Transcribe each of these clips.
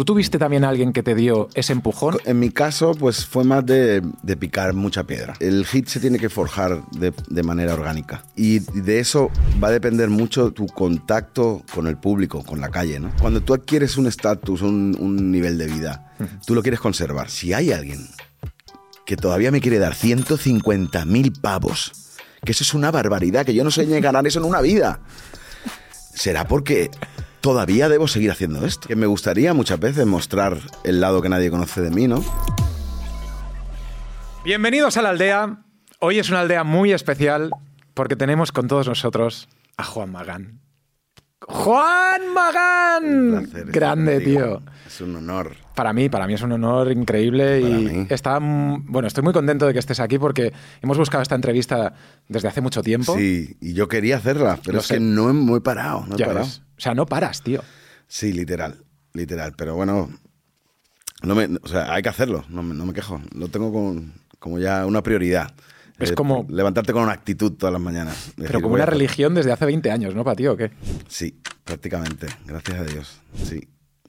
¿Tú tuviste también a alguien que te dio ese empujón? En mi caso, pues fue más de, de picar mucha piedra. El hit se tiene que forjar de, de manera orgánica. Y de eso va a depender mucho tu contacto con el público, con la calle, ¿no? Cuando tú adquieres un estatus, un, un nivel de vida, tú lo quieres conservar. Si hay alguien que todavía me quiere dar 150 mil pavos, que eso es una barbaridad, que yo no sé ni ganar eso en una vida, será porque todavía debo seguir haciendo esto. Que me gustaría muchas veces mostrar el lado que nadie conoce de mí, ¿no? Bienvenidos a la aldea. Hoy es una aldea muy especial porque tenemos con todos nosotros a Juan Magán. ¡Juan Magán! Un placer estar Grande, tío. Es un honor. Para mí, para mí es un honor increíble Para y mí. está, bueno, estoy muy contento de que estés aquí porque hemos buscado esta entrevista desde hace mucho tiempo. Sí, y yo quería hacerla, pero Lo es sé. que no he, he parado, no he Ya parado. ves. O sea, no paras, tío. Sí, literal, literal. Pero bueno, no me, o sea, hay que hacerlo, no me, no me quejo. Lo tengo con- como ya una prioridad. Es Eh, como- Levantarte con una actitud todas las mañanas. Pero Decir, como una religión desde hace 20 años, ¿no, para ti o qué? Sí, prácticamente. Gracias a Dios. Sí.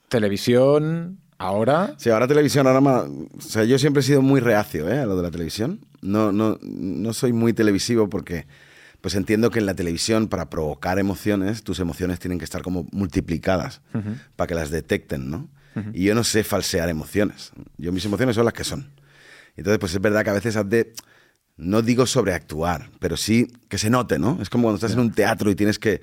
Televisión, ahora. Sí, ahora televisión, ahora más. O sea, yo siempre he sido muy reacio ¿eh? a lo de la televisión. No, no, no soy muy televisivo porque pues entiendo que en la televisión, para provocar emociones, tus emociones tienen que estar como multiplicadas para que las detecten, ¿no? Y yo no sé falsear emociones. Yo mis emociones son las que son. Entonces, pues es verdad que a veces has de. No digo sobreactuar, pero sí que se note, ¿no? Es como cuando estás en un teatro y tienes que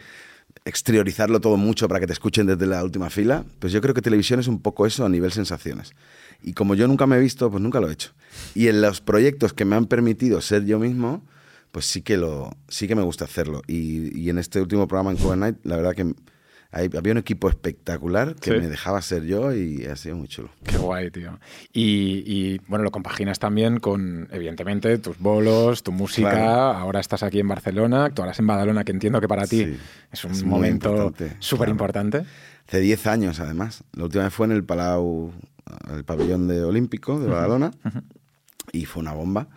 exteriorizarlo todo mucho para que te escuchen desde la última fila. Pues yo creo que televisión es un poco eso a nivel sensaciones. Y como yo nunca me he visto, pues nunca lo he hecho. Y en los proyectos que me han permitido ser yo mismo, pues sí que, lo, sí que me gusta hacerlo. Y, y en este último programa en Cover Night, la verdad que había un equipo espectacular que Sí. me dejaba ser yo y ha sido muy chulo. Qué guay, tío. Y, y, bueno, lo compaginas también con, evidentemente, tus bolos, tu música. Claro. Ahora estás aquí en Barcelona, actuarás en Badalona, que entiendo que para ti Sí, es un es momento importante, súper claro. importante. Hace 10 años, además. La última vez fue en el Palau, el pabellón de Olímpico de Badalona, y fue una bomba.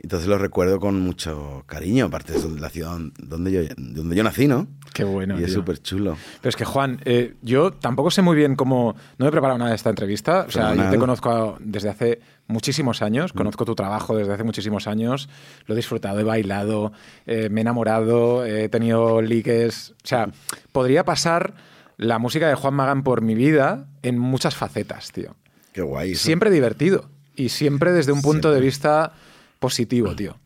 Entonces lo recuerdo con mucho cariño, aparte donde- la ciudad donde yo, donde yo nací, ¿no? Qué bueno. y es súper chulo. Pero es que, Juan, eh, yo tampoco sé muy bien cómo. No he preparado nada de esta entrevista. O sea, yo te conozco desde hace muchísimos años, conozco tu trabajo desde hace muchísimos años, lo he disfrutado, he bailado, eh, me he enamorado, he tenido ligues. O sea, podría pasar la música de Juan Magán por mi vida en muchas facetas, tío. Qué guay. eso. Siempre divertido y siempre desde un punto de vista positivo, tío.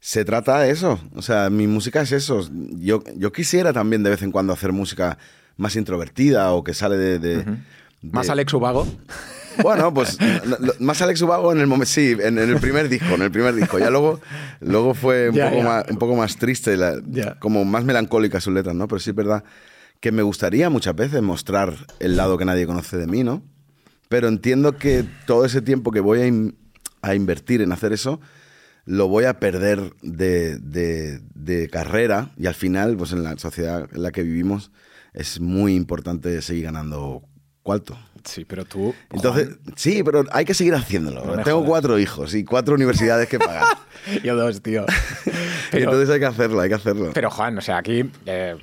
Se trata de eso. O sea, mi música es eso. Yo, yo quisiera también de vez en cuando hacer música más introvertida o que sale de... de- Más de- Alex Ubago. Bueno, pues más Alex Ubago en el momento, sí, en, en el primer disco, en el primer disco. Ya luego, luego fue un, poco. Más, un poco más triste, la- como más melancólica sus letras, ¿no? Pero sí es verdad que me gustaría muchas veces mostrar el lado que nadie conoce de mí, ¿no? Pero entiendo que todo ese tiempo que voy a, in- a invertir en hacer eso, lo voy a perder de, de- de carrera y al final, pues en la sociedad en la que vivimos, es muy importante seguir ganando cuarto. Sí, pero tú. Entonces, sí, pero hay que seguir haciéndolo. No Tengo cuatro hijos y cuatro universidades que pagar. Yo dos, tío. Pero- Entonces hay que hacerlo, hay que hacerlo. Pero Juan, o sea, aquí eh,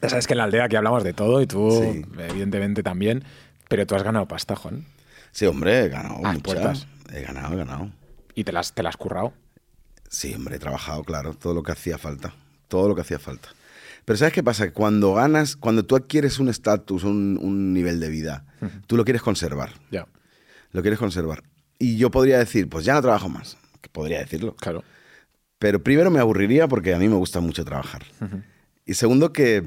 ya sabes que en la aldea aquí hablamos de todo y tú Sí. evidentemente también, pero tú has ganado pasta, Juan, sí, hombre, he ganado Ah, muchas. puertas. He ganado, he ganado. y te las, te las has currado. Sí, hombre, he trabajado, claro, todo lo que hacía falta. Todo lo que hacía falta. Pero ¿sabes qué pasa? Cuando ganas, cuando tú adquieres un estatus, un, un nivel de vida, tú lo quieres conservar. Ya, Lo quieres conservar. Y yo podría decir, pues ya no trabajo más. Que podría decirlo. claro. Pero primero me aburriría porque a mí me gusta mucho trabajar. Y segundo que,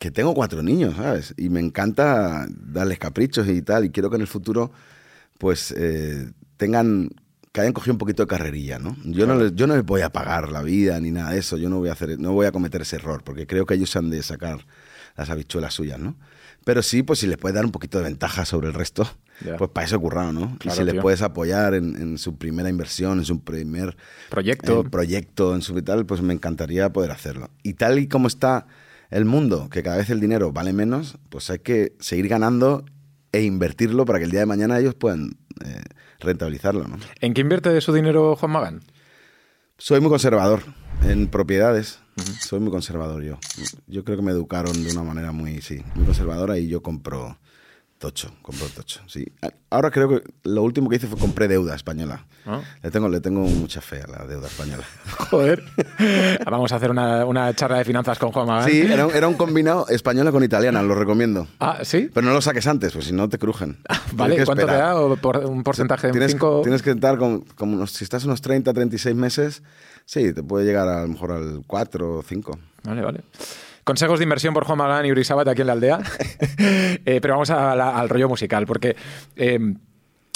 que tengo cuatro niños, ¿sabes? Y me encanta darles caprichos y tal. Y quiero que en el futuro, pues, eh, tengan, que hayan cogido un poquito de carrerilla, ¿no? Yo, no les, yo no les voy a pagar la vida ni nada de eso. Yo no voy a hacer, no voy a cometer ese error porque creo que ellos han de sacar las habichuelas suyas, ¿no? Pero sí, pues si les puedes dar un poquito de ventaja sobre el resto, pues para eso currado, ¿no? Claro, y si les puedes apoyar en, en su primera inversión, en su primer Proyecto. eh, proyecto en su tal, pues me encantaría poder hacerlo. Y tal y como está el mundo, que cada vez el dinero vale menos, pues hay que seguir ganando e invertirlo para que el día de mañana ellos puedan eh, rentabilizarlo. ¿no? ¿En qué invierte su dinero Juan Magán? Soy muy conservador en propiedades. Soy muy conservador yo. Yo creo que me educaron de una manera muy, sí, muy conservadora y yo compro Tocho, compró Tocho, sí. Ahora creo que lo último que hice fue compré deuda española. ¿Ah? Le, tengo, le tengo mucha fe a la deuda española. Joder. Vamos a hacer una, una charla de finanzas con Juan Magán. Sí, era, un- era un combinado española con italiana, lo recomiendo. Ah, ¿sí? Pero no lo saques antes, pues si no te crujen. Vale, Tienes que ¿cuánto te da? ¿O por un porcentaje de Tienes, 5? tienes que estar con, como unos- si estás unos 30, 36 meses, sí, te puede llegar a, lo mejor al 4 o 5. Vale, vale. Consejos de inversión por Juan Magán y Uri Sabat aquí en la aldea. Eh, pero vamos a la- al rollo musical, porque eh,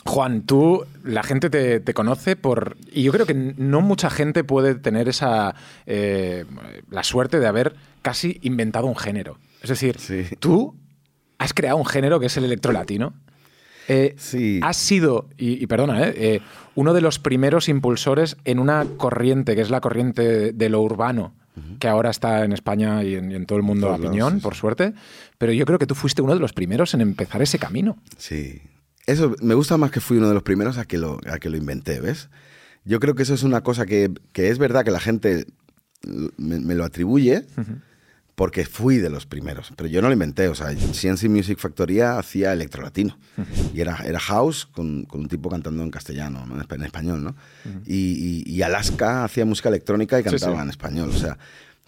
Juan, tú, la gente te, te conoce por... Y yo creo que no mucha gente puede tener esa... eh, la suerte de haber casi inventado un género. Es decir, Sí. tú has creado un género que es el electrolatino. Eh, Sí. Has sido, y, y perdona, eh, eh, uno de los primeros impulsores en una corriente, que es la corriente de lo urbano, que ahora está en España y en, y en todo el mundo sí, sí. por suerte. Pero yo creo que tú fuiste uno de los primeros en empezar ese camino. Sí. Eso me gusta más que fui uno de los primeros a que lo, a que lo inventé, ¿ves? Yo creo que eso es una cosa que, que es verdad que la gente me, me lo atribuye porque fui de los primeros, pero yo no lo inventé. O sea, CNC Music Factoría hacía electrolatino y era, era house con, con un tipo cantando en castellano, ¿no? en espa- en español, ¿no? y, y- y Alaska hacía música electrónica y cantaba sí. en español. O sea,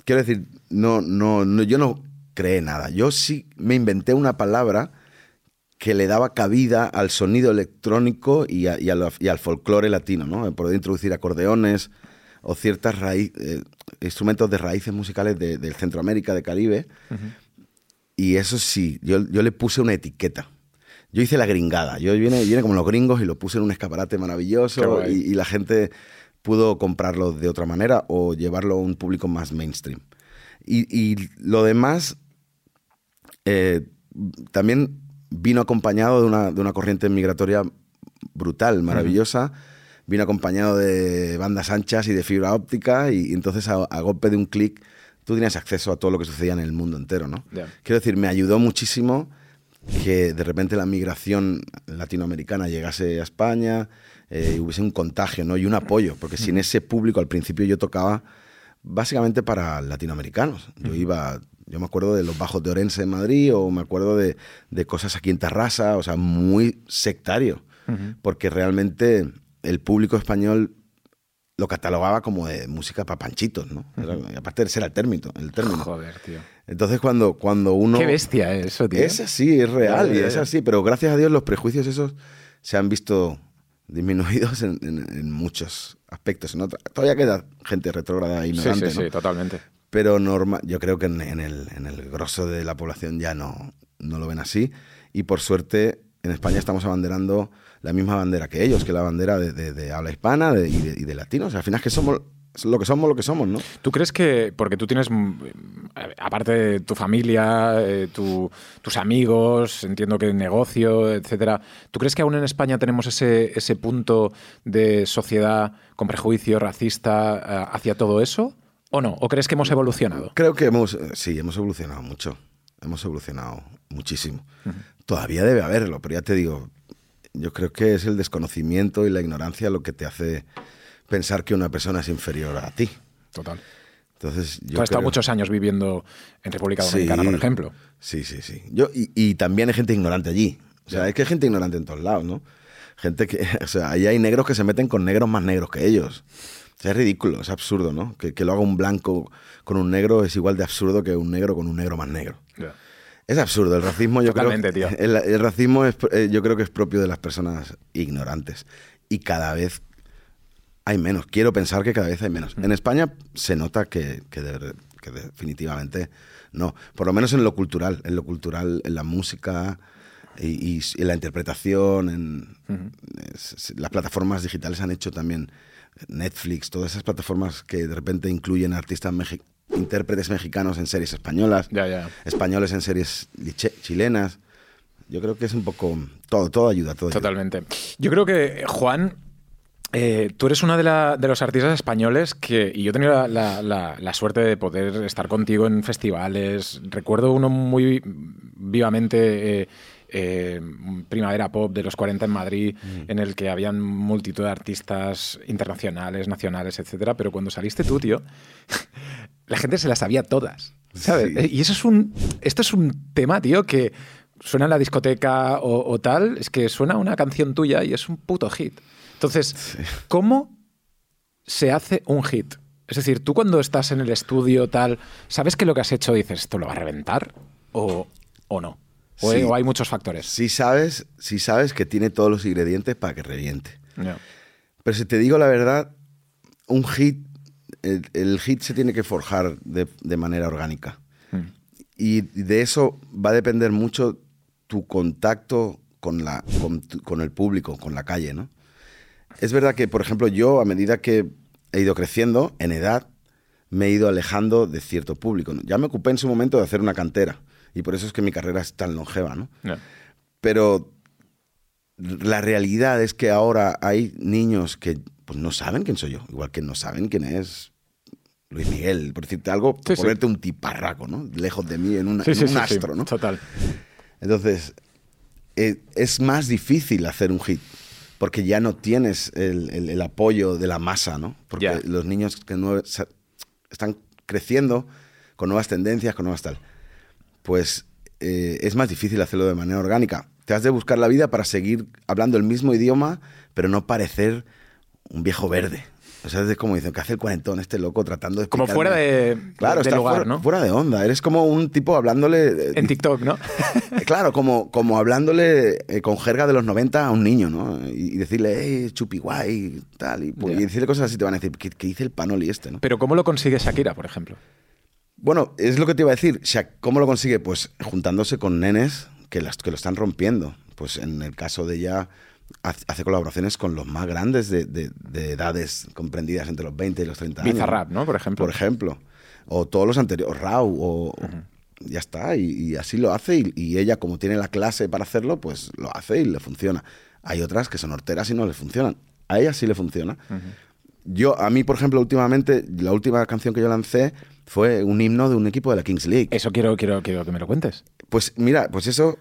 quiero decir, no, no, no, yo no creé nada. Yo sí me inventé una palabra que le daba cabida al sonido electrónico y, a- y a al folclore latino, ¿no? Poder introducir acordeones o ciertas raí- eh, instrumentos de raíces musicales de, del Centroamérica, de Caribe. Y eso sí, yo, yo le puse una etiqueta. Yo hice la gringada. Yo vine como los gringos y lo puse en un escaparate maravilloso y la gente pudo comprarlo de otra manera o llevarlo a un público más mainstream. Y, y lo demás eh, también vino acompañado de una, de una corriente migratoria brutal, maravillosa. Vino acompañado de bandas anchas y de fibra óptica y, y entonces a, a golpe de un clic tú tenías acceso a todo lo que sucedía en el mundo entero, ¿no? Quiero decir, me ayudó muchísimo que de repente la migración latinoamericana llegase a España eh, y hubiese un contagio ¿no? y un apoyo, porque sin ese público al principio yo tocaba básicamente para latinoamericanos. Yo iba, yo me acuerdo de los bajos de Orense en Madrid o me acuerdo de, de cosas aquí en Tarrasa, o sea, muy sectario, porque realmente el público español lo catalogaba como de música para panchitos, ¿no? Era- aparte ese era el término. El término. Joder, tío. Entonces cuando, cuando uno... Qué bestia es eso, tío. Es así, es real y es así, pero gracias a Dios los prejuicios esos se han visto disminuidos en, en- en muchos aspectos. En otra- todavía queda gente retrógrada e Sí, ignorante, sí, ¿no? sí, totalmente. pero norma yo creo que en, en el, en el grosso de la población ya no, no lo ven así y por suerte en España estamos abanderando la misma bandera que ellos, que la bandera de, de- de habla hispana y, de, y de latinos. al final es que somos lo que somos, lo que somos, ¿no? ¿Tú crees que, porque tú tienes, aparte de tu familia, eh, tu- tus amigos, entiendo que negocio, etcétera, ¿tú crees que aún en España tenemos ese, ese punto de sociedad con prejuicio racista eh, hacia todo eso? ¿O no? ¿O crees que hemos evolucionado? Creo que hemos, eh, sí, hemos evolucionado mucho. Hemos evolucionado muchísimo. Todavía debe haberlo, pero ya te digo, yo creo que es el desconocimiento y la ignorancia lo que te hace pensar que una persona es inferior a ti. Total. Entonces, yo Tú has estado muchos años viviendo en República Dominicana, Sí. por ejemplo. Sí, sí, sí. Yo, y, y también hay gente ignorante allí. O sea, es que hay gente ignorante en todos lados, ¿no? Gente que, o sea, ahí hay negros que se meten con negros más negros que ellos. O sea, es ridículo, es absurdo, ¿no? Que, que lo haga un blanco con un negro es igual de absurdo que un negro con un negro más negro. Es absurdo, el racismo yo Totalmente, creo tío. El, el racismo es, eh, yo creo que es propio de las personas ignorantes y cada vez hay menos. Quiero pensar que cada vez hay menos. En España se nota que, que de- que definitivamente no. Por lo menos en lo cultural, en lo cultural, en la música y, y la interpretación, en es- las plataformas digitales han hecho también Netflix, todas esas plataformas que de repente incluyen artistas mexi- intérpretes mexicanos en series españolas Ya, ya. españoles en series chilenas. Yo creo que es un poco todo, todo ayuda, todo ayuda. Totalmente. Yo creo que, Juan, eh, tú eres uno de, de los artistas españoles que, y yo he tenido la, la- la- la suerte de poder estar contigo en festivales. Recuerdo uno muy vivamente, eh, eh, Primavera Pop de los 40 en Madrid, en el que habían multitud de artistas internacionales, nacionales, etcétera. Pero cuando saliste tú, tío, la gente se las sabía todas. ¿Sabes? Sí. Y eso es un. Esto es un tema, tío, que suena en la discoteca o, o tal, es que suena una canción tuya y es un puto hit. Entonces, ¿cómo se hace un hit? Es decir, tú cuando estás en el estudio tal, ¿sabes que lo que has hecho dices, esto lo va a reventar o, o no? O, Sí. o hay muchos factores. Si sabes, si sabes que tiene todos los ingredientes para que reviente. Pero si te digo la verdad, un hit, el, el hit se tiene que forjar de, de manera orgánica. Mm. Y de eso va a depender mucho tu contacto con, la, con, tu- con el público, con la calle, ¿no? Es verdad que, por ejemplo, yo a medida que he ido creciendo en edad, me he ido alejando de cierto público. ¿no? Ya me ocupé en su momento de hacer una cantera y por eso es que mi carrera es tan longeva, ¿no? Pero la realidad es que ahora hay niños que pues, no saben quién soy yo, igual que no saben quién es Luis Miguel, por decirte algo, por Sí, sí. ponerte un tiparraco, ¿no? Lejos de mí, en, una- Sí, en sí, un astro, ¿no? Total. Entonces, eh, es más difícil hacer un hit, porque ya no tienes el, el- el apoyo de la masa, ¿no? Porque los niños que sa- están creciendo con nuevas tendencias, con nuevas tal. Pues eh, es más difícil hacerlo de manera orgánica. Te has de buscar la vida para seguir hablando el mismo idioma, pero no parecer un viejo verde. O sea, es como dicen, que hace el cuarentón este loco tratando de Como fuera de, Claro, de lugar, fuera, ¿no? fuera de onda. Eres como un tipo hablándole... En TikTok, ¿no? Claro, como, como hablándole eh, con jerga de los 90 a un niño, ¿no? Y, y decirle, hey, chupi guay, tal. Y, pues, Ya. y decirle cosas así, te van a decir, ¿qué, qué dice el panoli este, no? Pero ¿cómo lo consigue Shakira, por ejemplo? Bueno, es lo que te iba a decir. ¿Cómo lo consigue? Pues juntándose con nenes que, las, que lo están rompiendo. Pues en el caso de ella, haz- hace colaboraciones con los más grandes de, de- de edades comprendidas entre los 20 y los 30 años. Bizarrap, ¿no? Por ejemplo. Por ejemplo. O todos los anteriores, Rau, o... o- Ya está, y, y así lo hace, y, y ella, como tiene la clase para hacerlo, pues lo hace y le funciona. Hay otras que son horteras y no le funcionan. A ella sí le funciona. Yo, a mí, por ejemplo, últimamente, la última canción que yo lancé fue un himno de un equipo de la Kings League. Eso quiero, quiero, quiero que me lo cuentes. Pues mira, pues eso,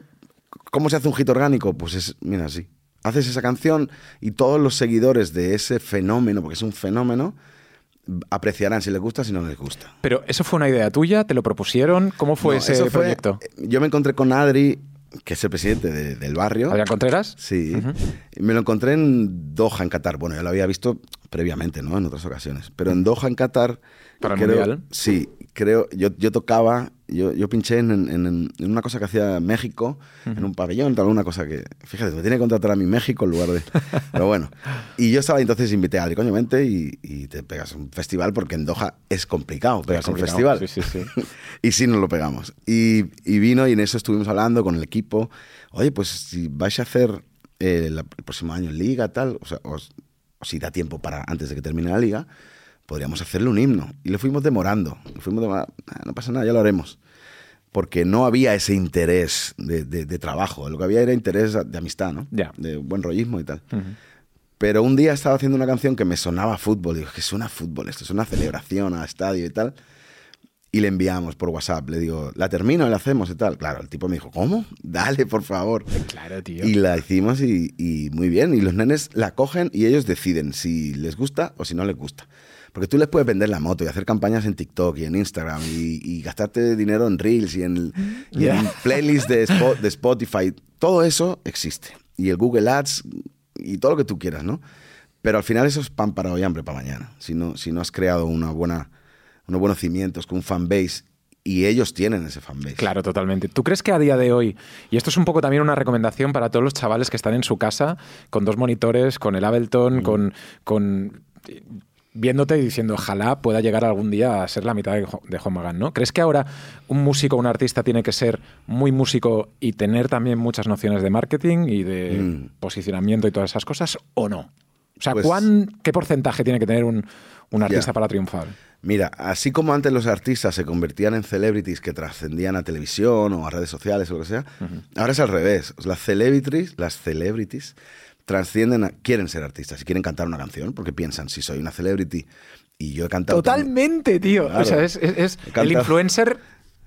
¿cómo se hace un hit orgánico? Pues es, mira, así. Haces esa canción y todos los seguidores de ese fenómeno, porque es un fenómeno, apreciarán si les gusta, si no les gusta. Pero eso fue una idea tuya, te lo propusieron, ¿cómo fue No, ese fue- proyecto? Yo me encontré con Adri, que es el presidente de- del barrio. Adrián Contreras. Sí. Me lo encontré en Doha, en Qatar. Bueno, ya lo había visto previamente, ¿no? En otras ocasiones. Pero en Doha, en Qatar. Para el Mundial. Sí, creo. Yo, yo tocaba, yo, yo pinché en, en- una cosa que hacía México, en un pabellón, tal, una cosa que. Fíjate, me tiene que contratar a mí México en lugar de. Pero bueno. Y yo estaba entonces invité a Adri, coño, vente y, y te pegas un festival, porque en Doha es complicado pegarse un festival. Sí, sí, sí. y sí nos lo pegamos. Y, y vino y en eso estuvimos hablando con el equipo. Oye, pues si vais a hacer eh, la- el próximo año en liga, tal, o sea, os- o si da tiempo para antes de que termine la liga, podríamos hacerle un himno. Y lo fuimos demorando. Lo fuimos demorando. "Ah, no pasa nada, ya lo haremos. Porque no había ese interés de, de- de trabajo. Lo que había era interés de amistad, ¿no? Ya. De buen rollismo y tal. Ujú. Pero un día estaba haciendo una canción que me sonaba a fútbol. Digo, que suena a fútbol, esto es una celebración a estadio y tal. Y le enviamos por WhatsApp. Le digo, ¿la termino y la hacemos y tal? Claro, el tipo me dijo, ¿cómo? Dale, por favor. Claro, tío. Y la hicimos y, y muy bien. Y los nenes la cogen y ellos deciden si les gusta o si no les gusta. Porque tú les puedes vender la moto y hacer campañas en TikTok y en Instagram y, y gastarte dinero en Reels y en, y en playlists de, Spo- de Spotify. Todo eso existe. Y el Google Ads y todo lo que tú quieras, ¿no? Pero al final eso es pan para hoy, hambre para mañana. Si no, si no has creado una buena, unos buenos cimientos con un fanbase y ellos tienen ese fanbase. Claro, totalmente. ¿Tú crees que a día de hoy, y esto es un poco también una recomendación para todos los chavales que están en su casa con dos monitores, con el Ableton, con, con viéndote y diciendo ojalá pueda llegar algún día a ser la mitad de, de Juan Magán, ¿no? ¿Crees que ahora un músico, un artista tiene que ser muy músico y tener también muchas nociones de marketing y de Mm. posicionamiento y todas esas cosas o no? O sea, Pues- ¿cuán- ¿qué porcentaje tiene que tener un, un artista para triunfar? Mira, así como antes los artistas se convertían en celebrities que trascendían a televisión o a redes sociales o lo que sea, ahora es al revés. Las celebrities, las celebrities trascienden a, quieren ser artistas y quieren cantar una canción porque piensan, si soy una celebrity y yo he cantado... tan- Totalmente, tío. Claro. O sea, es, el influencer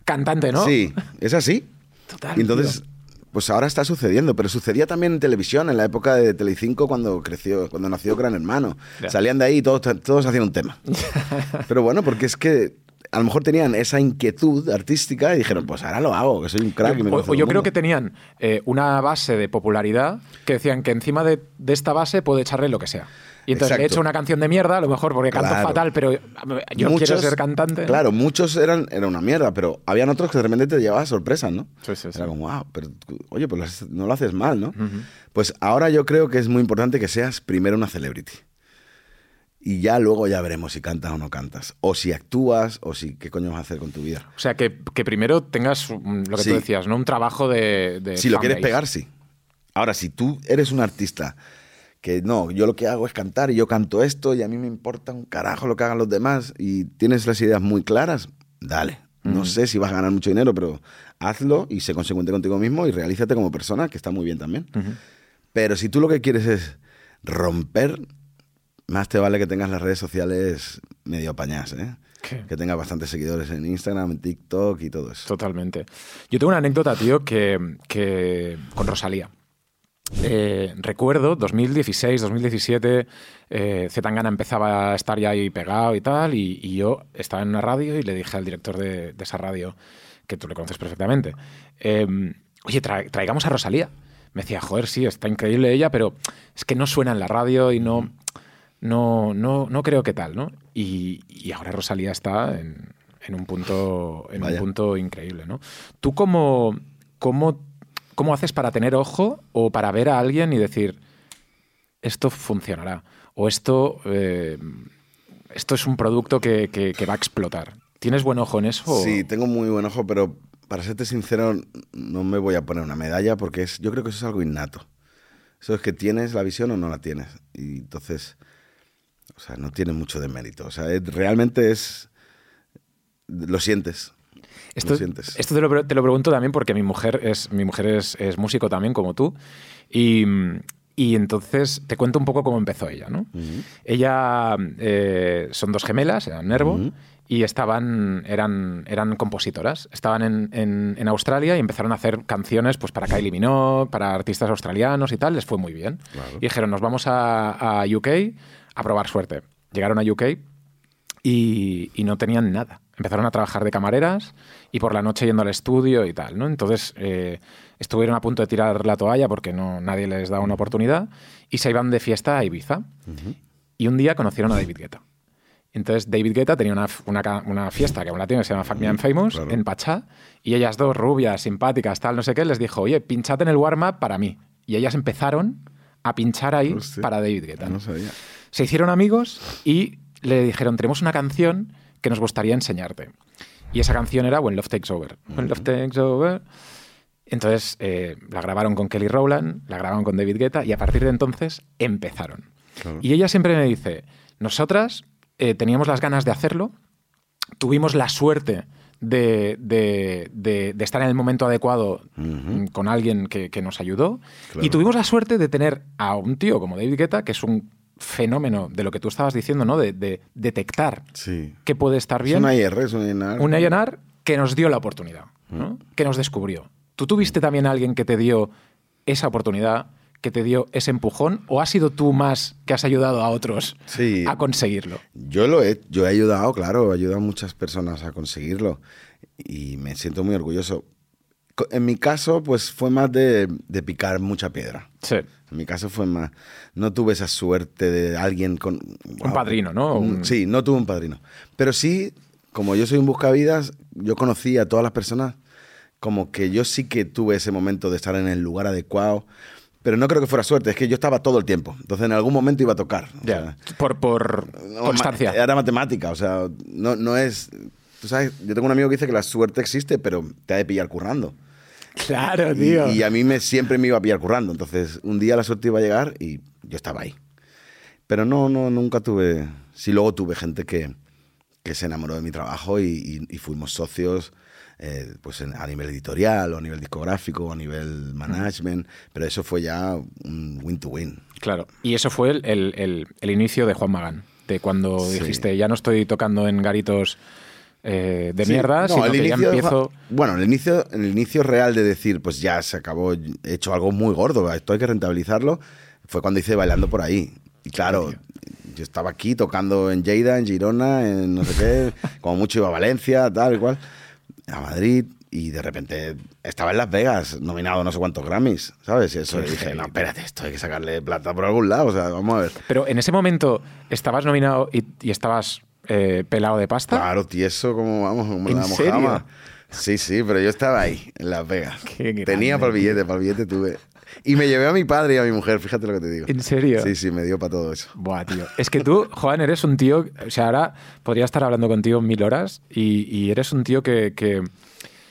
cantante, ¿no? Sí, es así. Total, Y entonces, tío. pues ahora está sucediendo, pero sucedía también en televisión, en la época de Telecinco cuando creció, cuando nació Gran Hermano. Salían de ahí y todos, todos hacían un tema. pero bueno, porque es que a lo mejor tenían esa inquietud artística y dijeron, pues ahora lo hago, que soy un crack. y me O, yo creo mundo". que tenían eh, una base de popularidad que decían que encima de, de esta base puede echarle lo que sea. Y entonces he hecho una canción de mierda, a lo mejor porque canto Claro. fatal, pero yo quiero ser cantante. Claro, muchos eran era una mierda, pero habían otros que de repente te llevaban sorpresas, ¿no? Sí, sí, sí. Era como, wow, pero oye, pues no lo haces mal, ¿no? Pues ahora yo creo que es muy importante que seas primero una celebrity. Y ya luego ya veremos si cantas o no cantas. O si actúas, o si qué coño vas a hacer con tu vida. O sea, que, que primero tengas lo que Sí. tú decías, ¿no? Un trabajo de. de si lo quieres pegar, sí. Ahora, si tú eres un artista que no, yo lo que hago es cantar y yo canto esto y a mí me importa un carajo lo que hagan los demás y tienes las ideas muy claras, dale. No sé si vas a ganar mucho dinero, pero hazlo y sé consecuente contigo mismo y realízate como persona, que está muy bien también. Pero si tú lo que quieres es romper, más te vale que tengas las redes sociales medio apañadas, ¿eh? ¿Qué? Que tengas bastantes seguidores en Instagram, en TikTok y todo eso. Totalmente. Yo tengo una anécdota, tío, que, que con Rosalía. Eh, recuerdo 2016, 2017, eh, Zetangana empezaba a estar ya ahí pegado y tal, y, y yo estaba en una radio y le dije al director de, de esa radio, que tú le conoces perfectamente, eh, oye, tra- traigamos a Rosalía. Me decía, joder, sí, está increíble ella, pero es que no suena en la radio y no, no, no, no creo que tal, ¿no? Y, y ahora Rosalía está en, en un punto, en un punto increíble, ¿no? ¿Tú cómo, cómo, cómo haces para tener ojo o para ver a alguien y decir, esto funcionará? O esto, eh, esto es un producto que, que- que va a explotar. ¿Tienes buen ojo en eso? o- Sí, tengo muy buen ojo, pero para serte sincero, no me voy a poner una medalla porque es, yo creo que eso es algo innato. Eso es que tienes la visión o no la tienes. Y entonces, o sea, no tiene mucho de mérito. O sea, es- realmente es. Lo sientes. Esto, lo sientes. esto te, lo, te lo pregunto también porque mi mujer es, mi mujer es, es músico también, como tú. Y, y entonces te cuento un poco cómo empezó ella, ¿no? Ella eh, son dos gemelas, eran Nervo, y estaban, eran, eran compositoras. Estaban en, en- en Australia y empezaron a hacer canciones pues, para Kylie Minogue, para artistas australianos y tal. Les fue muy bien. Claro. Y dijeron, nos vamos a, a UK a probar suerte. Llegaron a UK y, y no tenían nada. Empezaron a trabajar de camareras y por la noche yendo al estudio y tal, ¿no? Entonces eh, estuvieron a punto de tirar la toalla porque no, nadie les daba una oportunidad y se iban de fiesta a Ibiza. Y un día conocieron a David Guetta. Entonces David Guetta tenía una, una fiesta que aún la tiene, que se llama Fuck Me I'm Famous, Claro. en Pachá, y ellas dos, rubias, simpáticas, tal, no sé qué, les dijo, oye, pinchad en el warm-up para mí. Y ellas empezaron a pinchar ahí Hostia. para David Guetta. No sabía. Se hicieron amigos y le dijeron, tenemos una canción que nos gustaría enseñarte. Y esa canción era When Love Takes Over. When Love Takes Over. Entonces eh, la grabaron con Kelly Rowland, la grabaron con David Guetta y a partir de entonces empezaron. Claro. Y ella siempre me dice, nosotras eh, teníamos las ganas de hacerlo, tuvimos la suerte de, de- de- de estar en el momento adecuado mm, con alguien que, que nos ayudó Claro. y tuvimos la suerte de tener a un tío como David Guetta, que es un fenómeno de lo que tú estabas diciendo, ¿no? De, de detectar Sí. qué puede estar Es bien. una IR, es una INR. Un A&R que nos dio la oportunidad, ¿no? que nos descubrió. ¿Tú tuviste también a alguien que te dio esa oportunidad, que te dio ese empujón, o has sido tú más que has ayudado a otros Sí. a conseguirlo? Yo lo he, yo he ayudado, claro, he ayudado a muchas personas a conseguirlo y me siento muy orgulloso. En mi caso, pues fue más de, de picar mucha piedra. Sí. En mi caso fue más. No tuve esa suerte de alguien con. Un padrino, ¿no? Un- Un- Sí, no tuve un padrino. Pero sí, como yo soy un buscavidas, yo conocí a todas las personas. Como que yo sí que tuve ese momento de estar en el lugar adecuado. Pero no creo que fuera suerte, es que yo estaba todo el tiempo. Entonces en algún momento iba a tocar. sea, Por, por no, constancia. Era matemática, o sea, no, no es. Tú sabes, yo tengo un amigo que dice que la suerte existe, pero te ha de pillar currando. Claro, Y, tío. y a mí me, siempre me iba a pillar currando. Entonces, un día la suerte iba a llegar y yo estaba ahí. Pero no, no, nunca tuve. Sí, luego tuve gente que, que se enamoró de mi trabajo y, y- y fuimos socios. eh, pues en- a nivel editorial, o a nivel discográfico, o a nivel management, pero eso fue ya un win to win. Claro. Y eso fue el, el- el- el inicio de Juan Magán. De cuando Sí. dijiste, ya no estoy tocando en garitos eh, de Sí, mierda, no, sino que inicio empiezo. Bueno, el inicio, el inicio real de decir, pues ya se acabó, he hecho algo muy gordo, esto hay que rentabilizarlo, fue cuando hice Bailando por ahí. Y claro, Yo estaba aquí tocando en Lleida, en Girona, en no sé qué, como mucho iba a Valencia, tal y cual, a Madrid, y de repente estaba en Las Vegas, nominado a no sé cuántos Grammys, ¿sabes? Y eso dije, no, espérate, esto hay que sacarle plata por algún lado, o sea, vamos a ver. Pero en ese momento estabas nominado y, y estabas eh, pelado de pasta. Claro, tieso como, vamos, como ¿En la serio? mojama. Sí, sí, pero yo estaba ahí, en Las Vegas. Tenía para el billete, para el billete tuve. Y me llevé a mi padre y a mi mujer, fíjate lo que te digo. ¿En serio? Sí, sí, me dio para todo eso. Buah, tío. Es que tú, Juan, eres un tío. O sea, ahora podría estar hablando contigo mil horas y, y eres un tío que, que-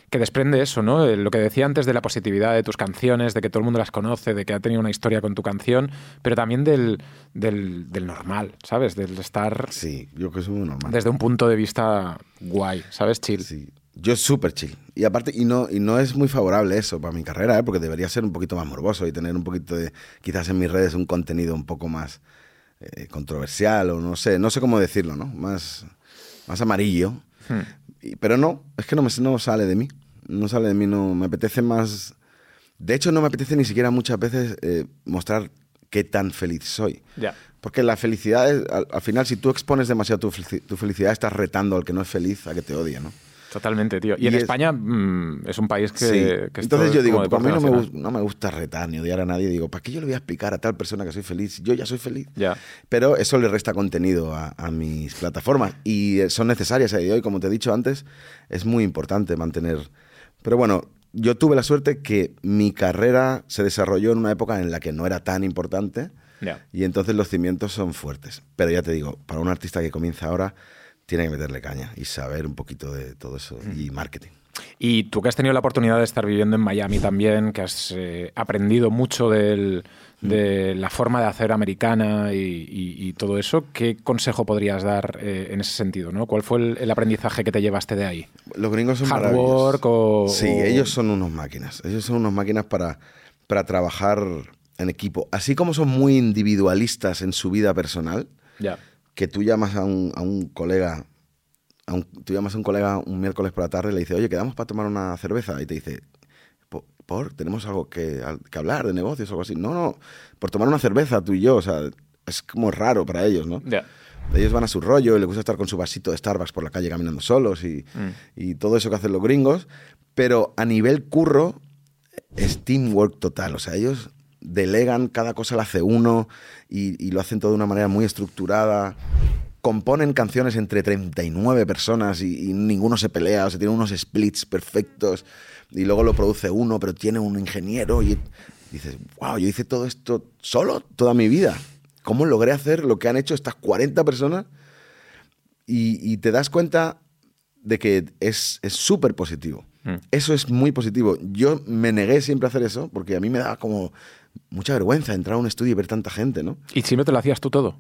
que desprende eso, ¿no? Eh, Lo que decía antes de la positividad de tus canciones, de que todo el mundo las conoce, de que ha tenido una historia con tu canción, pero también del, del, del normal, ¿sabes? Del estar Sí, yo creo que es muy normal. desde un punto de vista guay, ¿sabes? Chill. Sí. Yo súper chill. Y aparte, y no, y no es muy favorable eso para mi carrera, ¿eh? porque debería ser un poquito más morboso y tener un poquito de, quizás en mis redes, un contenido un poco más eh, controversial o no sé, no sé cómo decirlo, ¿no? Más, más amarillo. Hmm. Pero no, es que no, me, no sale de mí. No sale de mí, no me apetece más... De hecho, no me apetece ni siquiera muchas veces eh, mostrar qué tan feliz soy. Ya. Porque la felicidad, es- al, al final, si tú expones demasiado tu, tu felicidad, estás retando al que no es feliz a que te odie, ¿no? Totalmente, tío. Y, Y en es- España mm, es un país que. Sí. que es Entonces yo digo, a mí no me, no me gusta retar ni odiar a nadie. Digo, ¿para qué yo le voy a explicar a tal persona que soy feliz? Yo ya soy feliz. Ya. Pero eso le resta contenido a, a mis plataformas y eh, son necesarias a día de hoy. Como te he dicho antes, es muy importante mantener... Pero bueno, yo tuve la suerte que mi carrera se desarrolló en una época en la que no era tan importante Ya. y entonces los cimientos son fuertes. Pero ya te digo, para un artista que comienza ahora, tiene que meterle caña y saber un poquito de todo eso y marketing. Y tú que has tenido la oportunidad de estar viviendo en Miami también, que has eh, aprendido mucho del- de la forma de hacer americana y, y- y todo eso, ¿qué consejo podrías dar eh, en ese sentido? ¿no? ¿Cuál fue el, el aprendizaje que te llevaste de ahí? Los gringos son Hard maravillosos. work o- Sí, o- ellos son unos máquinas. Ellos son unos máquinas para, para trabajar en equipo. Así como son muy individualistas en su vida personal, Ya. Que tú llamas a un, a un colega, a un- tú llamas a un colega un miércoles por la tarde y le dices, oye, quedamos para tomar una cerveza. Y te dice, "Po- ¿por? ¿Tenemos algo que, hablar de negocios o algo así? No, no, por tomar una cerveza tú y yo. O sea, es como raro para ellos, ¿no? Ellos van a su rollo y les gusta estar con su vasito de Starbucks por la calle caminando solos y, Mm. y todo eso que hacen los gringos. Pero a nivel curro, es teamwork total. O sea, ellos delegan, cada cosa la hace uno y, y lo hacen todo de una manera muy estructurada. Componen canciones entre 39 personas y, y ninguno se pelea. O sea, tienen unos splits perfectos y luego lo produce uno, pero tiene un ingeniero y dices, wow, yo hice todo esto solo toda mi vida. ¿Cómo logré hacer lo que han hecho estas 40 personas? Y, y te das cuenta de que es es súper positivo. Mm. Eso es muy positivo. Yo me negué siempre a hacer eso porque a mí me daba como mucha vergüenza entrar a un estudio y ver tanta gente, ¿no? ¿Y siempre te lo hacías tú todo?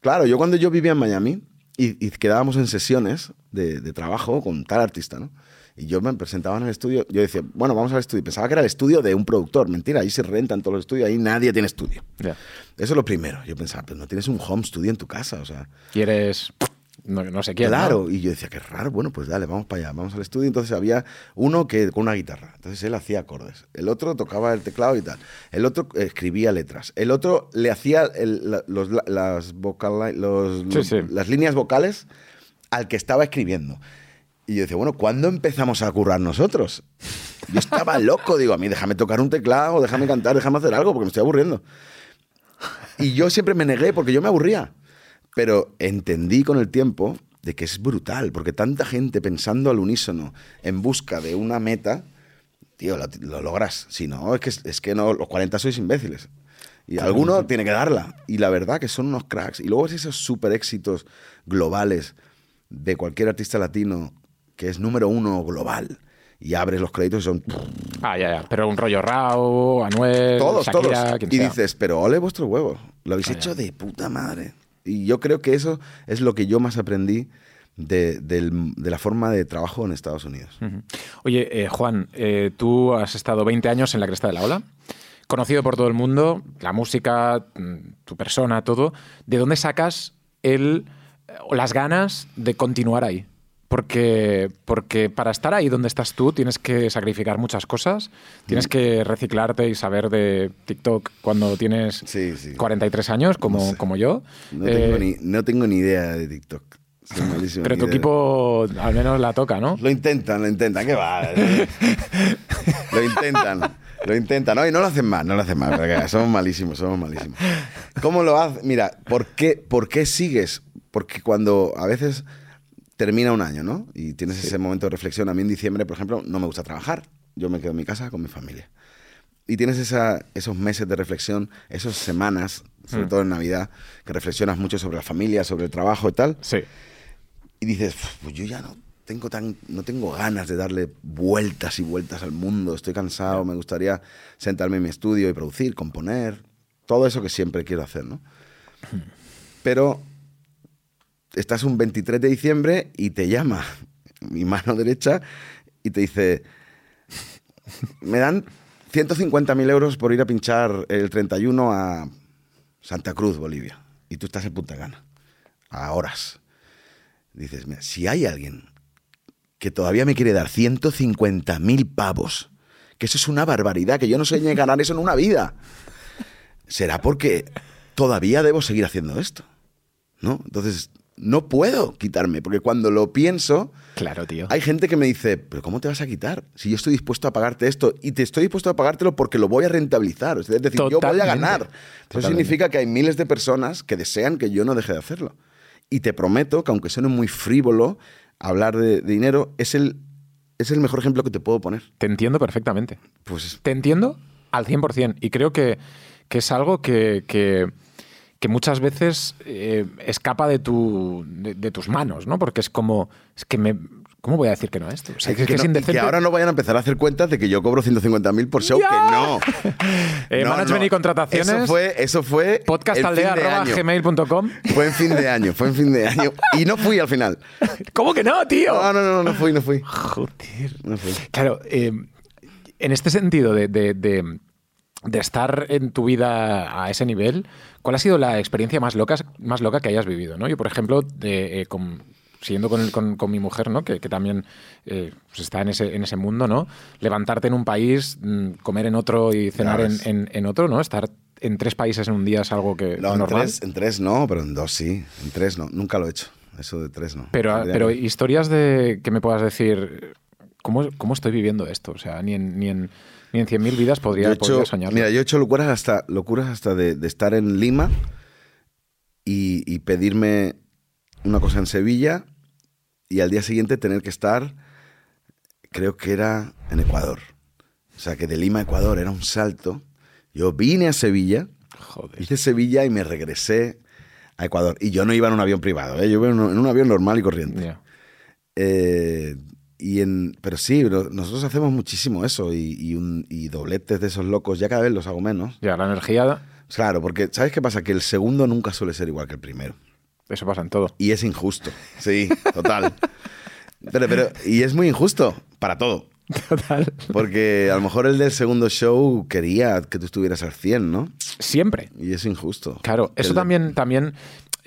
Claro, yo cuando yo vivía en Miami y, y quedábamos en sesiones de, de trabajo con tal artista, ¿no? Y yo me presentaba en el estudio, yo decía, bueno, vamos al estudio. Pensaba que era el estudio de un productor. Mentira, ahí se rentan todos los estudios, ahí nadie tiene estudio. Eso es lo primero. Yo pensaba, pero no tienes un home studio en tu casa, o sea... Y eres. No, no sé quién. ¿no? Claro, y yo decía, qué raro, bueno, pues dale, vamos para allá, vamos al estudio. Entonces había uno que con una guitarra, entonces él hacía acordes, el otro tocaba el teclado y tal, el otro escribía letras, el otro le hacía el- la- los, la- las, vocal, los, Sí, los- sí. las líneas vocales al que estaba escribiendo. Y yo decía, bueno, ¿cuándo empezamos a currar nosotros? Yo estaba loco, digo, a mí déjame tocar un teclado, déjame cantar, déjame hacer algo, porque me estoy aburriendo. Y yo siempre me negué porque yo me aburría. Pero entendí con el tiempo de que es brutal, porque tanta gente pensando al unísono en busca de una meta, tío, lo, lo logras. Si no, es que, es que no, los 40 sois imbéciles. Y alguno tiene que darla. Y la verdad que son unos cracks. Y luego es esos super éxitos globales de cualquier artista latino que es número uno global. Y abres los créditos y son Ah, ya, ya. Pero un rollo Rao, Anuel, todos, Shakira, todos. quien Y sea. dices, pero ole vuestro huevo. Lo habéis Ah, hecho ya. de puta madre. Y yo creo que eso es lo que yo más aprendí de, de la forma de trabajo en Estados Unidos. Oye, eh, Juan, eh, tú has estado 20 años en la cresta de la ola, conocido por todo el mundo, la música, mm, tu persona, todo. ¿De dónde sacas el, o las ganas de continuar ahí? Porque, porque para estar ahí donde estás tú tienes que sacrificar muchas cosas, tienes Mm. que reciclarte y saber de TikTok cuando tienes Sí, sí. 43 años, como, No sé. como yo. No, Eh, tengo ni, no tengo ni idea de TikTok. Soy pero tu idea. equipo al menos la toca, ¿no? Lo intentan, lo intentan, ¿qué va? lo intentan, lo intentan. No, y no lo hacen mal, no lo hacen mal, porque somos malísimos, somos malísimos. ¿Cómo lo haces? Mira, ¿por qué, ¿por qué sigues? Porque cuando a veces termina un año, ¿no? Y tienes ese momento de reflexión. A mí en diciembre, por ejemplo, no me gusta trabajar. Yo me quedo en mi casa con mi familia. Y tienes esa, esos meses de reflexión, esas semanas, sobre Mm. todo en Navidad, que reflexionas mucho sobre la familia, sobre el trabajo y tal Sí. y dices, pues yo ya no tengo tan no tengo ganas de darle vueltas y vueltas al mundo, estoy cansado, me gustaría sentarme en mi estudio y producir, componer, todo eso que siempre quiero hacer, ¿no? Pero estás un 23 de diciembre y te llama mi mano derecha y te dice, me dan 150.000 euros por ir a pinchar el 31 a Santa Cruz, Bolivia. Y tú estás en Punta Gana, a horas. Dices, mira, si hay alguien que todavía me quiere dar 150.000 pavos, que eso es una barbaridad, que yo no sé ni ganar eso en una vida, será porque todavía debo seguir haciendo esto. ¿No? Entonces, no puedo quitarme, porque cuando lo pienso, Claro, tío. hay gente que me dice, pero ¿cómo te vas a quitar? Si yo estoy dispuesto a pagarte esto y te estoy dispuesto a pagártelo porque lo voy a rentabilizar. Es decir, yo voy a ganar. Eso Totalmente. significa que hay miles de personas que desean que yo no deje de hacerlo. Y te prometo que aunque suene muy frívolo, hablar de, de dinero es el, es el mejor ejemplo que te puedo poner. Te entiendo perfectamente. Pues Te entiendo al 100% y creo que, que es algo que, que- que muchas veces eh, escapa de, tu, de, de tus manos, ¿no? Porque es como, es que me... ¿Cómo voy a decir que no a esto? O sea, que, es que es no- y indecente. que ahora no vayan a empezar a hacer cuentas de que yo cobro 150.000 por show, ¡Ya! que no. Eh, No, management no. y contrataciones. Eso fue, eso fue podcastaldea.gmail.com Fue en fin de año, fue en fin de año. Y no fui al final. ¿Cómo que no, tío? No, no, no, no fui, no fui. Joder. No fui. Claro, eh, en este sentido de, de- de- de estar en tu vida a ese nivel, ¿cuál ha sido la experiencia más loca, más loca que hayas vivido? ¿no? Yo, por ejemplo, eh, con- siguiendo con, el- con- con mi mujer, ¿no? que, que también eh, pues está en ese, en ese mundo, ¿no? levantarte en un país, mm, comer en otro y cenar en, en- en otro, ¿no? estar en tres países en un día es algo que No, es normal. tres, en tres no, pero en dos sí. En tres no. Nunca lo he hecho. Eso de tres no. Pero, pero historias de que me puedas decir, ¿cómo, cómo estoy viviendo esto? O sea, ni en, ni en, ni en 100.000 vidas podría, podría soñarlo. mira, yo he hecho locuras hasta, locuras hasta de, de estar en Lima y, y pedirme una cosa en Sevilla y al día siguiente tener que estar, creo que era en Ecuador. O sea, que de Lima a Ecuador era un salto. Yo vine a Sevilla, Joder. hice Sevilla y me regresé a Ecuador. Y yo no iba en un avión privado, ¿eh? yo iba en un, en un avión normal y corriente. Eh, y en, pero sí, no- nosotros hacemos muchísimo eso y, y un- y dobletes de esos locos, ya cada vez los hago menos. Ya, la energía, Claro, porque ¿sabes qué pasa? Que el segundo nunca suele ser igual que el primero. eso pasa en todo. Y es injusto. Sí, total. pero, pero, y es muy injusto para todo. Total. Porque a lo mejor el del segundo show quería que tú estuvieras al 100, ¿no? Siempre. Y es injusto. Claro, eso El- también, también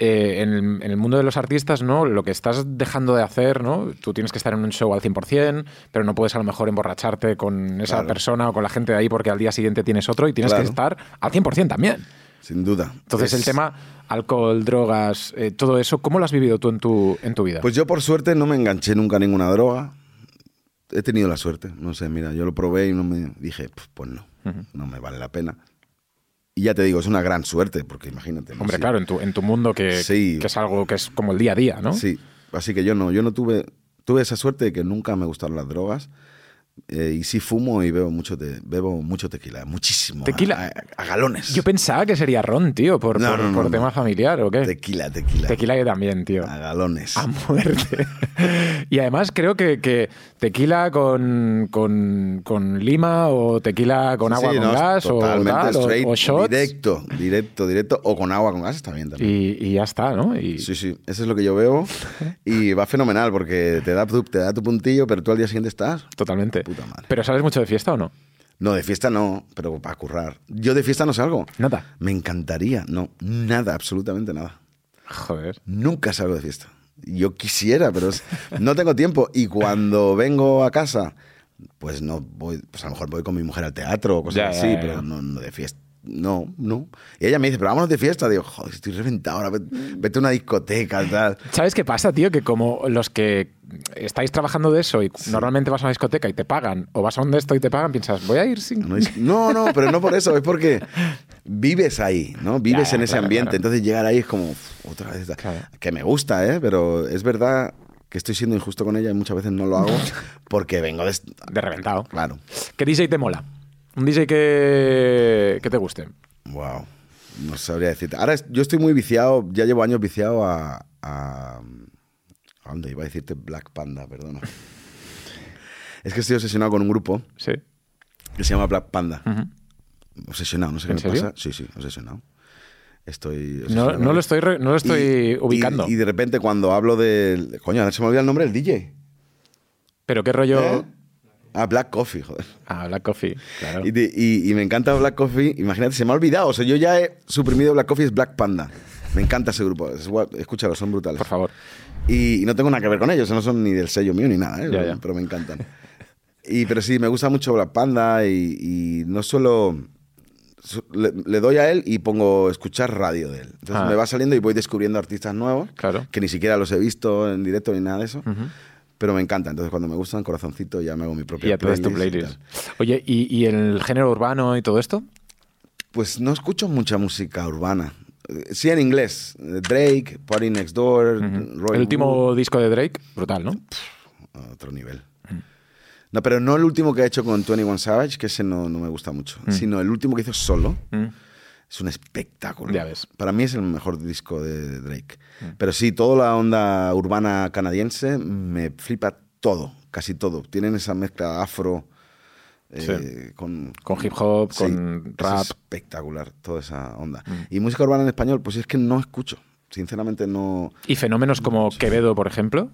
eh, en, el, en el mundo de los artistas, ¿no? Lo que estás dejando de hacer, ¿no? Tú tienes que estar en un show al 100%, pero no puedes a lo mejor emborracharte con esa Claro. persona o con la gente de ahí porque al día siguiente tienes otro y tienes que estar al 100% también. Sin duda. Entonces, Es- el tema alcohol, drogas, eh, todo eso, ¿cómo lo has vivido tú en tu, en tu vida? Pues yo por suerte no me enganché nunca a ninguna droga. He tenido la suerte, no sé, mira, yo lo probé y no me dije, "Pf, pues no, no me vale la pena. Y ya te digo, es una gran suerte, porque imagínate. Hombre, claro, en tu, en tu mundo que, Sí. que es algo que es como el día a día, ¿no? Sí, así que yo no, yo no tuve, tuve esa suerte de que nunca me gustaron las drogas. Eh, y sí fumo y bebo mucho, te- bebo mucho tequila, muchísimo. ¿Tequila? A, a- a galones. Yo pensaba que sería ron, tío, por, No, por, no, no, por no. tema familiar o qué. Tequila, tequila. Tequila yo también, tío. A galones. A muerte. y además creo que, que tequila con, con, con lima o tequila con agua sí, con gas o, tal, straight, o shots Directo, directo, directo. O con agua con gas bien también. y, y ya está, ¿no? Y, Sí, sí, eso es lo que yo veo y va fenomenal porque te da, te da tu puntillo, pero tú al día siguiente estás. Totalmente. Puta madre. ¿Pero sales mucho de fiesta o no? No, de fiesta no, pero para currar. Yo de fiesta no salgo. Nada. Me encantaría, no, nada, absolutamente nada. Joder. Nunca salgo de fiesta. Yo quisiera, pero es- no tengo tiempo. Y cuando vengo a casa, pues no voy, pues a lo mejor voy con mi mujer al teatro o cosas Ya, así, ya, ya, pero no, no de fiesta. No, no. Y ella me dice, pero vámonos de fiesta. Digo, joder, estoy reventado ahora, vete, vete a una discoteca, tal. ¿Sabes qué pasa, tío? Que como los que estáis trabajando de eso y normalmente vas a una discoteca y te pagan, o vas a un de esto y te pagan, piensas, voy a ir sin... No, no, no, pero no por eso, es porque vives ahí, ¿no? Vives Ya, en ese claro, ambiente. claro. Entonces llegar ahí es como otra vez. Claro. Que me gusta, ¿eh? Pero es verdad que estoy siendo injusto con ella y muchas veces no lo hago porque vengo de. De reventado. Claro. ¿Qué DJ te mola? Un DJ que, que te guste. Wow. No sabría decirte. Ahora es- yo estoy muy viciado, ya llevo años viciado a. a ¿a dónde iba a decirte Black Panda? Perdona. es que estoy obsesionado con un grupo Sí. que se llama Black Panda. Ujú. Obsesionado, no sé qué ¿En me serio? pasa. Sí, sí, obsesionado. Estoy. No, lo estoy, re- no lo estoy Y- ubicando. Y, y de repente cuando hablo del... Coño, se me olvida el nombre del DJ. Pero qué rollo... ¿Eh? Ah, Black Coffee, joder. Ah, Black Coffee, claro. Y, de- y- y me encanta Black Coffee. Imagínate, se me ha olvidado. O sea, yo ya he suprimido Black Coffee, es Black Panda. Me encanta ese grupo. Es escúchalo, son brutales. Por favor. Y, y no tengo nada que ver con ellos, no son ni del sello mío ni nada, ¿eh? Ya, ya. pero me encantan. Y, pero sí, me gusta mucho Black Panda y, no suelo... su- Le, le doy a él y pongo escuchar radio de él. Entonces Ah. me va saliendo y voy descubriendo artistas nuevos Claro. que ni siquiera los he visto en directo ni nada de eso. Ujú. Pero me encanta. Entonces cuando me gustan, corazoncito, ya me hago mi propia ya das tu playlist y playlist. Oye, ¿y, y el género urbano y todo esto? Pues no escucho mucha música urbana. Eh, Sí en inglés. Eh, Drake, Party Next Door. Roy El último disco de Drake, brutal, ¿no? a otro nivel. No, pero no el último que ha hecho con 21 Savage, que ese no, no me gusta mucho, sino el último que hizo solo. Mm. Es un espectáculo. Ya ves. Para mí es el mejor disco de Drake. Pero sí, toda la onda urbana canadiense me flipa todo, casi todo. Tienen esa mezcla afro eh, con, Con hip hop, Sí, con es rap. espectacular toda esa onda. Y música urbana en español, pues es que no escucho. Sinceramente no... Y fenómenos como Quevedo, por ejemplo.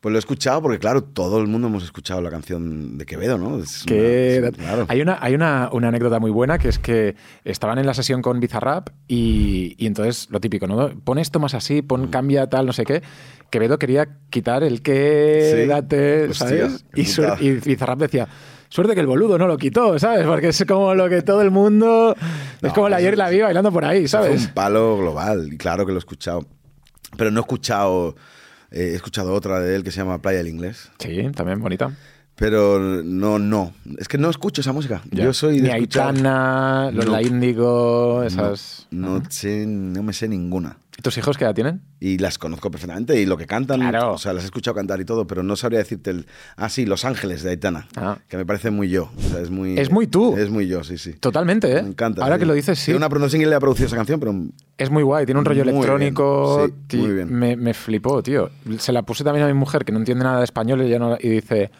Pues lo he escuchado porque, claro, todo el mundo hemos escuchado la canción de Quevedo, ¿no? Es Que una- es- claro. Hay, una, hay una, una anécdota muy buena que es que estaban en la sesión con Bizarrap y, y entonces lo típico, ¿no? Pon esto más así, pon Mm. cambia tal, no sé qué. Quevedo quería quitar el que Sí. date, ¿sabes? Y, Bizarrap decía. Suerte que el boludo no lo quitó, ¿sabes? Porque es como lo que todo el mundo. es como la ayer la vi bailando por ahí, ¿sabes? un palo global, y claro que lo he escuchado. Pero no he escuchado, eh, he escuchado otra de él que se llama Playa del Inglés. Sí, también bonita. Pero no, no. Es que no escucho esa música. Ya. Yo soy de Ni escuchar- Aitana, los No. La Índigo, No, esas. no sé, no me sé ninguna. ¿Y tus hijos qué edad tienen? Y las conozco perfectamente y lo que cantan, Claro. o sea, las he escuchado cantar y todo, pero no sabría decirte el... Ah, sí, Los Ángeles de Aitana, Ah. que me parece muy yo. O sea, es muy... Es muy tú. Es muy yo, sí, sí. Totalmente, ¿eh? Me encanta. Ahora sí. que lo dices, sí. Tiene una producción que le ha producido esa canción, pero Es muy guay, tiene un rollo Muy electrónico. bien, sí, muy bien. Me, me flipó, tío. Se la puse también a mi mujer, que no entiende nada de español, y, ella no- y dice,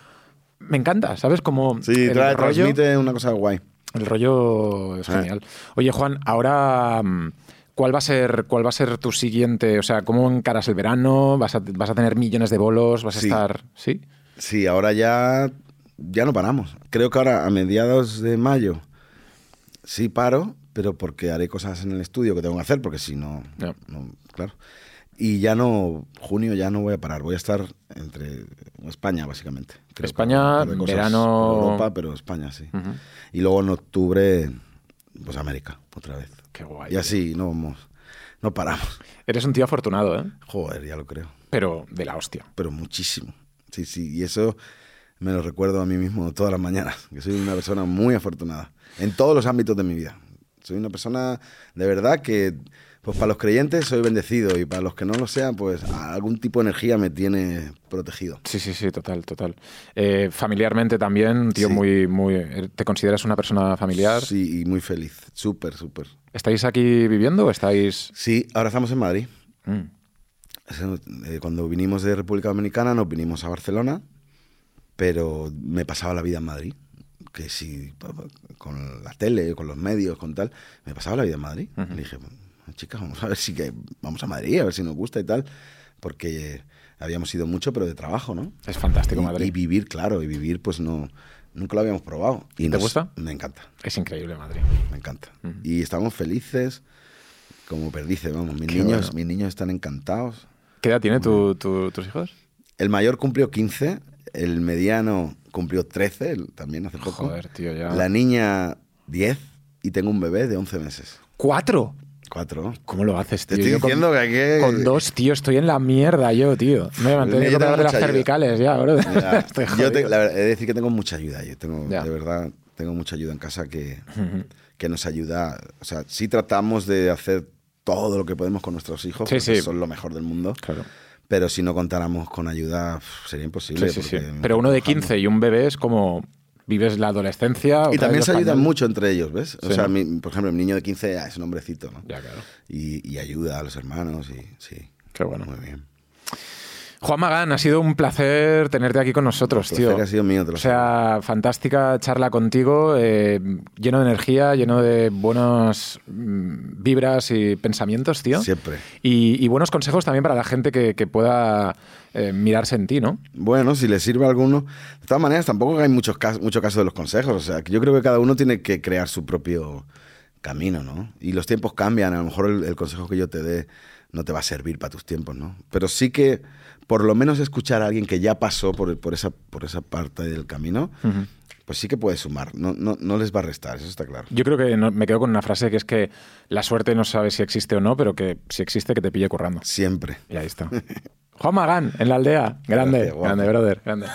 me encanta, ¿sabes? Como sí, el, trae, rollo, transmite una cosa guay. el rollo es genial. Oye, Juan, ahora... mm, ¿Cuál va, a ser, ¿Cuál va a ser tu siguiente? O sea, ¿cómo encaras el verano? ¿Vas a, vas a tener millones de bolos? ¿Vas a Sí. estar...? ¿Sí? Sí, ahora ya, ya no paramos. Creo que ahora a mediados de mayo sí paro, pero porque haré cosas en el estudio que tengo que hacer, porque si no, claro. Y ya no, junio ya no voy a parar, voy a estar entre España básicamente. Creo España, verano- Europa, pero España sí. Y luego en octubre, pues América, otra vez. Qué guay. Y así no vamos, no paramos. Eres un tío afortunado, ¿eh? Joder, ya lo creo. Pero de la hostia. pero muchísimo. Sí, sí, y eso me lo recuerdo a mí mismo todas las mañanas, que soy una persona muy afortunada en todos los ámbitos de mi vida. Soy una persona de verdad que, pues para los creyentes soy bendecido y para los que no lo sean, pues algún tipo de energía me tiene protegido. Sí, sí, sí, total, total. Eh, familiarmente también, tío Sí. muy, muy... ¿Te consideras una persona familiar? Sí, y muy feliz, súper, súper. ¿Estáis aquí viviendo o estáis...? Sí, ahora estamos en Madrid. Mm, Eh, Cuando vinimos de República Dominicana nos vinimos a Barcelona, pero me pasaba la vida en Madrid. Que si con la tele, con los medios, con tal, me pasaba la vida en Madrid. Le dije, "Bueno, chicas, vamos a ver si que vamos a Madrid, a ver si nos gusta y tal, porque habíamos ido mucho, pero de trabajo, ¿no? Es fantástico y, Madrid. y vivir, claro, y vivir, pues no, nunca lo habíamos probado. Y ¿Te nos- gusta? Me encanta, Es increíble Madrid. me encanta. Ujú. Y estamos felices, como perdice, vamos. Mis Qué niños, bueno. mis niños están encantados. ¿Qué ¿Qué edad tiene tu- tu- tus hijos? El mayor cumplió 15, el mediano cumplió 13, el- también hace poco. Joder, tío, ya. La niña 10 y tengo un bebé de 11 meses. ¿Cuatro? Cuatro. ¿Cómo lo haces, Te tío? estoy Yo con- diciendo que hay que... Con dos, tío, estoy en la mierda yo, tío. Me mantener Yo que de las ayuda. cervicales ya, bro. Estoy yo te- la verdad, he de decir que tengo mucha ayuda. Yo tengo, Ya. de verdad, tengo mucha ayuda en casa que, que nos ayuda. O sea, sí tratamos de hacer todo lo que podemos con nuestros hijos, Sí, sí. son lo mejor del mundo. Claro. Pero si no contáramos con ayuda, sería imposible. Sí, sí, sí. Pero uno de trabajamos. 15 y un bebé es como vives la adolescencia. Y también se ayudan mucho entre ellos, ¿ves? O sea, mi- por ejemplo, el niño de 15 ah, es un hombrecito, ¿no? Ya, claro. Y, y ayuda a los hermanos y sí. Qué bueno. Muy bien. Juan Magán, ha sido un placer tenerte aquí con nosotros, tío. ha sido mío, te lo o sea, fantástica charla contigo, eh, lleno de energía, lleno de buenas mm, vibras y pensamientos, tío. Siempre. Y, y buenos consejos también para la gente que, que pueda eh, mirarse en ti, ¿no? Bueno, si le sirve a alguno. De todas maneras, tampoco hay muchos casos, mucho caso de los consejos. O sea, yo creo que cada uno tiene que crear su propio camino, ¿no? Y los tiempos cambian. A lo mejor el, el consejo que yo te dé no te va a servir para tus tiempos, ¿no? Pero sí que, por lo menos, escuchar a alguien que ya pasó por, por, esa, por esa parte del camino, pues sí que puede sumar. No, no, no les va a restar, eso está claro. Yo creo que no- me quedo con una frase que es que la suerte no sabe si existe o no, pero que si existe que te pille currando. Siempre. Y ahí está. Juan Magán, en la aldea. Grande, Gracias, grande, brother. Grande.